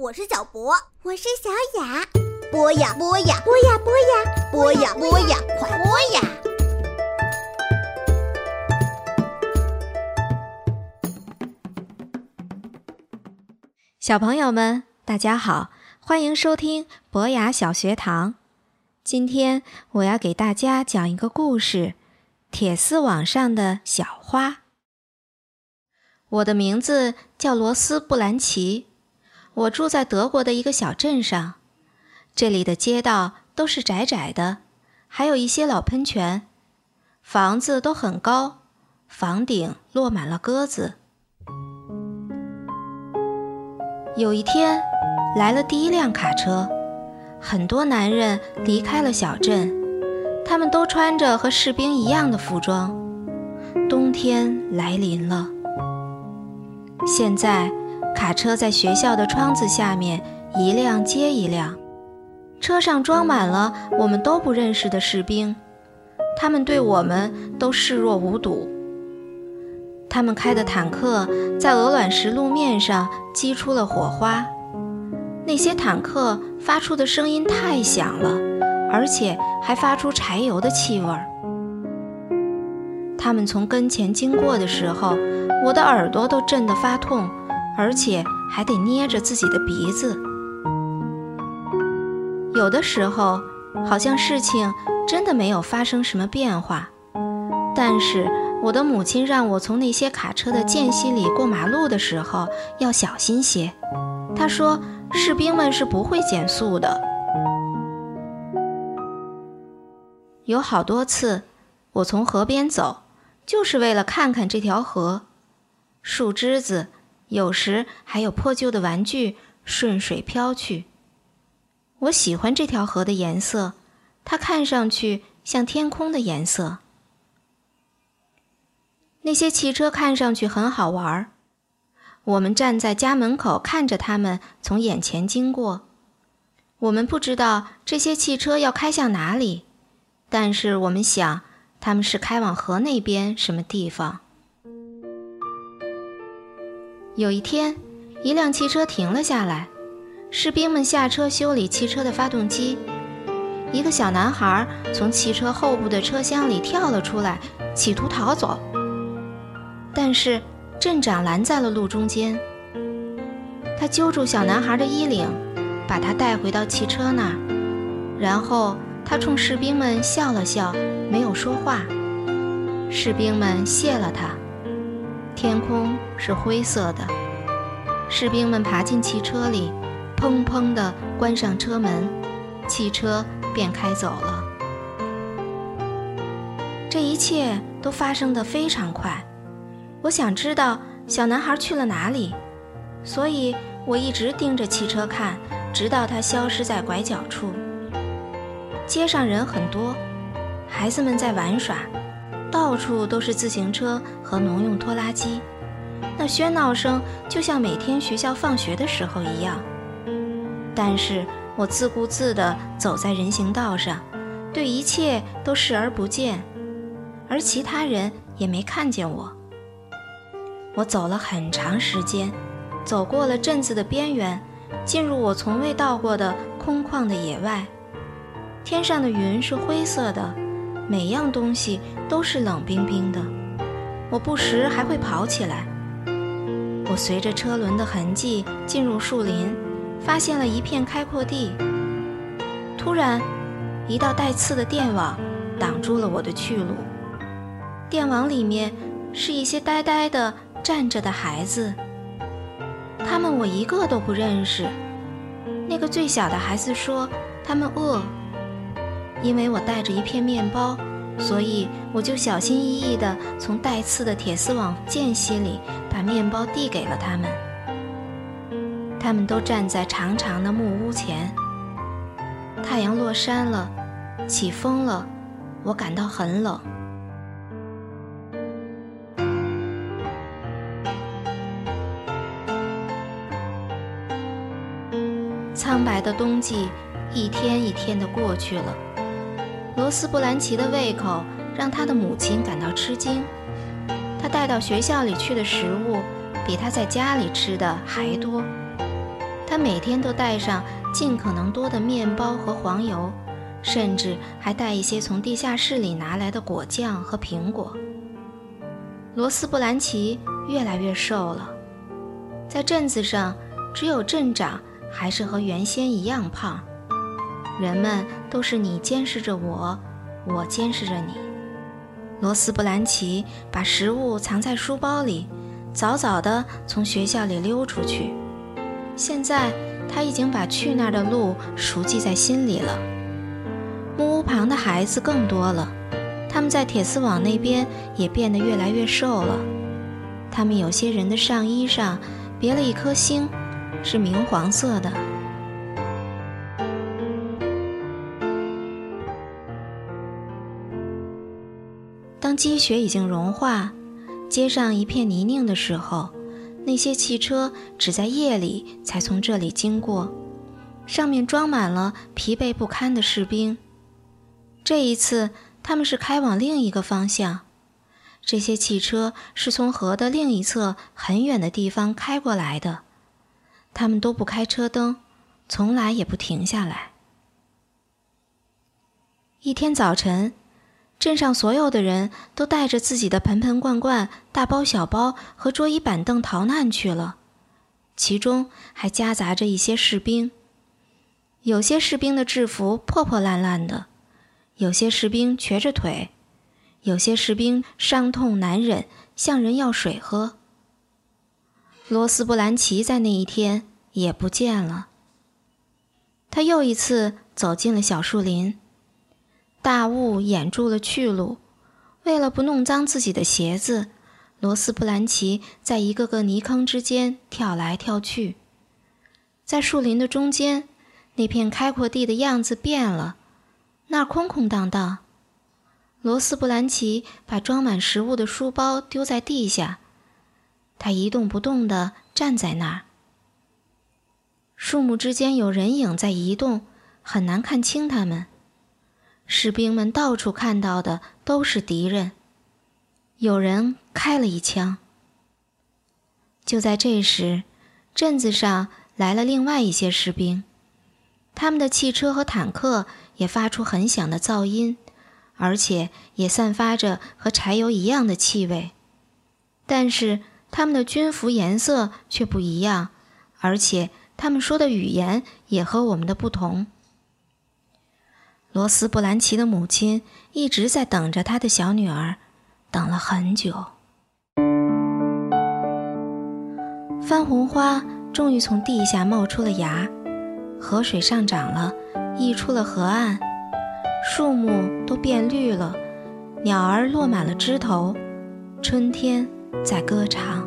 我是小博，我是小雅。播呀播呀，播呀播呀，播呀播呀，快播呀！小朋友们，大家好，欢迎收听博雅小学堂。今天我要给大家讲一个故事，《铁丝网上的小花》。我的名字叫罗斯布兰奇，我住在德国的一个小镇上。这里的街道都是窄窄的，还有一些老喷泉，房子都很高，房顶落满了鸽子。有一天，来了第一辆卡车，很多男人离开了小镇，他们都穿着和士兵一样的服装。冬天来临了。现在，卡车在学校的窗子下面一辆接一辆。车上装满了我们都不认识的士兵，他们对我们都视若无睹。他们开的坦克在鹅卵石路面上激出了火花，那些坦克发出的声音太响了，而且还发出柴油的气味儿。他们从跟前经过的时候，我的耳朵都震得发痛，而且还得捏着自己的鼻子。有的时候，好像事情真的没有发生什么变化，但是我的母亲让我从那些卡车的间隙里过马路的时候要小心些。她说，士兵们是不会减速的。有好多次，我从河边走，就是为了看看这条河，树枝子，有时还有破旧的玩具顺水飘去。我喜欢这条河的颜色，它看上去像天空的颜色。那些汽车看上去很好玩，我们站在家门口看着它们从眼前经过。我们不知道这些汽车要开向哪里，但是我们想他们是开往河那边什么地方。有一天，一辆汽车停了下来。士兵们下车修理汽车的发动机。一个小男孩从汽车后部的车厢里跳了出来，企图逃走。但是镇长拦在了路中间。他揪住小男孩的衣领，把他带回到汽车那儿。然后他冲士兵们笑了笑，没有说话。士兵们谢了他。天空是灰色的。士兵们爬进汽车里。砰砰地关上车门，汽车便开走了。这一切都发生得非常快。我想知道小男孩去了哪里，所以我一直盯着汽车看，直到他消失在拐角处。街上人很多，孩子们在玩耍，到处都是自行车和农用拖拉机，那喧闹声就像每天学校放学的时候一样。但是我自顾自地走在人行道上，对一切都视而不见，而其他人也没看见我。我走了很长时间，走过了镇子的边缘，进入我从未到过的空旷的野外。天上的云是灰色的，每样东西都是冷冰冰的。我不时还会跑起来。我随着车轮的痕迹进入树林。发现了一片开阔地。突然，一道带刺的电网挡住了我的去路。电网里面是一些呆呆的站着的孩子，他们我一个都不认识。那个最小的孩子说：“他们饿。”因为我带着一片面包，所以我就小心翼翼地从带刺的铁丝网间隙里把面包递给了他们。他们都站在长长的木屋前。太阳落山了，起风了，我感到很冷。苍白的冬季一天一天的过去了。罗斯布兰奇的胃口让他的母亲感到吃惊。他带到学校里去的食物比他在家里吃的还多。他每天都带上尽可能多的面包和黄油，甚至还带一些从地下室里拿来的果酱和苹果。罗斯布兰奇越来越瘦了，在镇子上，只有镇长还是和原先一样胖。人们都是你监视着我，我监视着你。罗斯布兰奇把食物藏在书包里，早早地从学校里溜出去。现在他已经把去那儿的路熟记在心里了。木屋旁的孩子更多了，他们在铁丝网那边也变得越来越瘦了。他们有些人的上衣上别了一颗星，是明黄色的。积雪已经融化，街上一片泥泞的时候，那些汽车只在夜里才从这里经过，上面装满了疲惫不堪的士兵。这一次，他们是开往另一个方向。这些汽车是从河的另一侧很远的地方开过来的，他们都不开车灯，从来也不停下来。一天早晨。镇上所有的人都带着自己的盆盆罐罐、大包小包和桌椅板凳逃难去了，其中还夹杂着一些士兵。有些士兵的制服破破烂烂的，有些士兵瘸着腿，有些士兵伤痛难忍，向人要水喝。罗斯布兰奇在那一天也不见了。他又一次走进了小树林。大雾掩住了去路，为了不弄脏自己的鞋子，罗斯布兰奇在一个个泥坑之间跳来跳去。在树林的中间，那片开阔地的样子变了，那儿空空荡荡。罗斯布兰奇把装满食物的书包丢在地下，他一动不动地站在那儿。树木之间有人影在移动，很难看清他们。士兵们到处看到的都是敌人。有人开了一枪。就在这时，镇子上来了另外一些士兵，他们的汽车和坦克也发出很响的噪音，而且也散发着和柴油一样的气味。但是他们的军服颜色却不一样，而且他们说的语言也和我们的不同。罗斯布兰奇的母亲一直在等着他的小女儿，等了很久。番红花终于从地下冒出了芽，河水上涨了，溢出了河岸，树木都变绿了，鸟儿落满了枝头，春天在歌唱。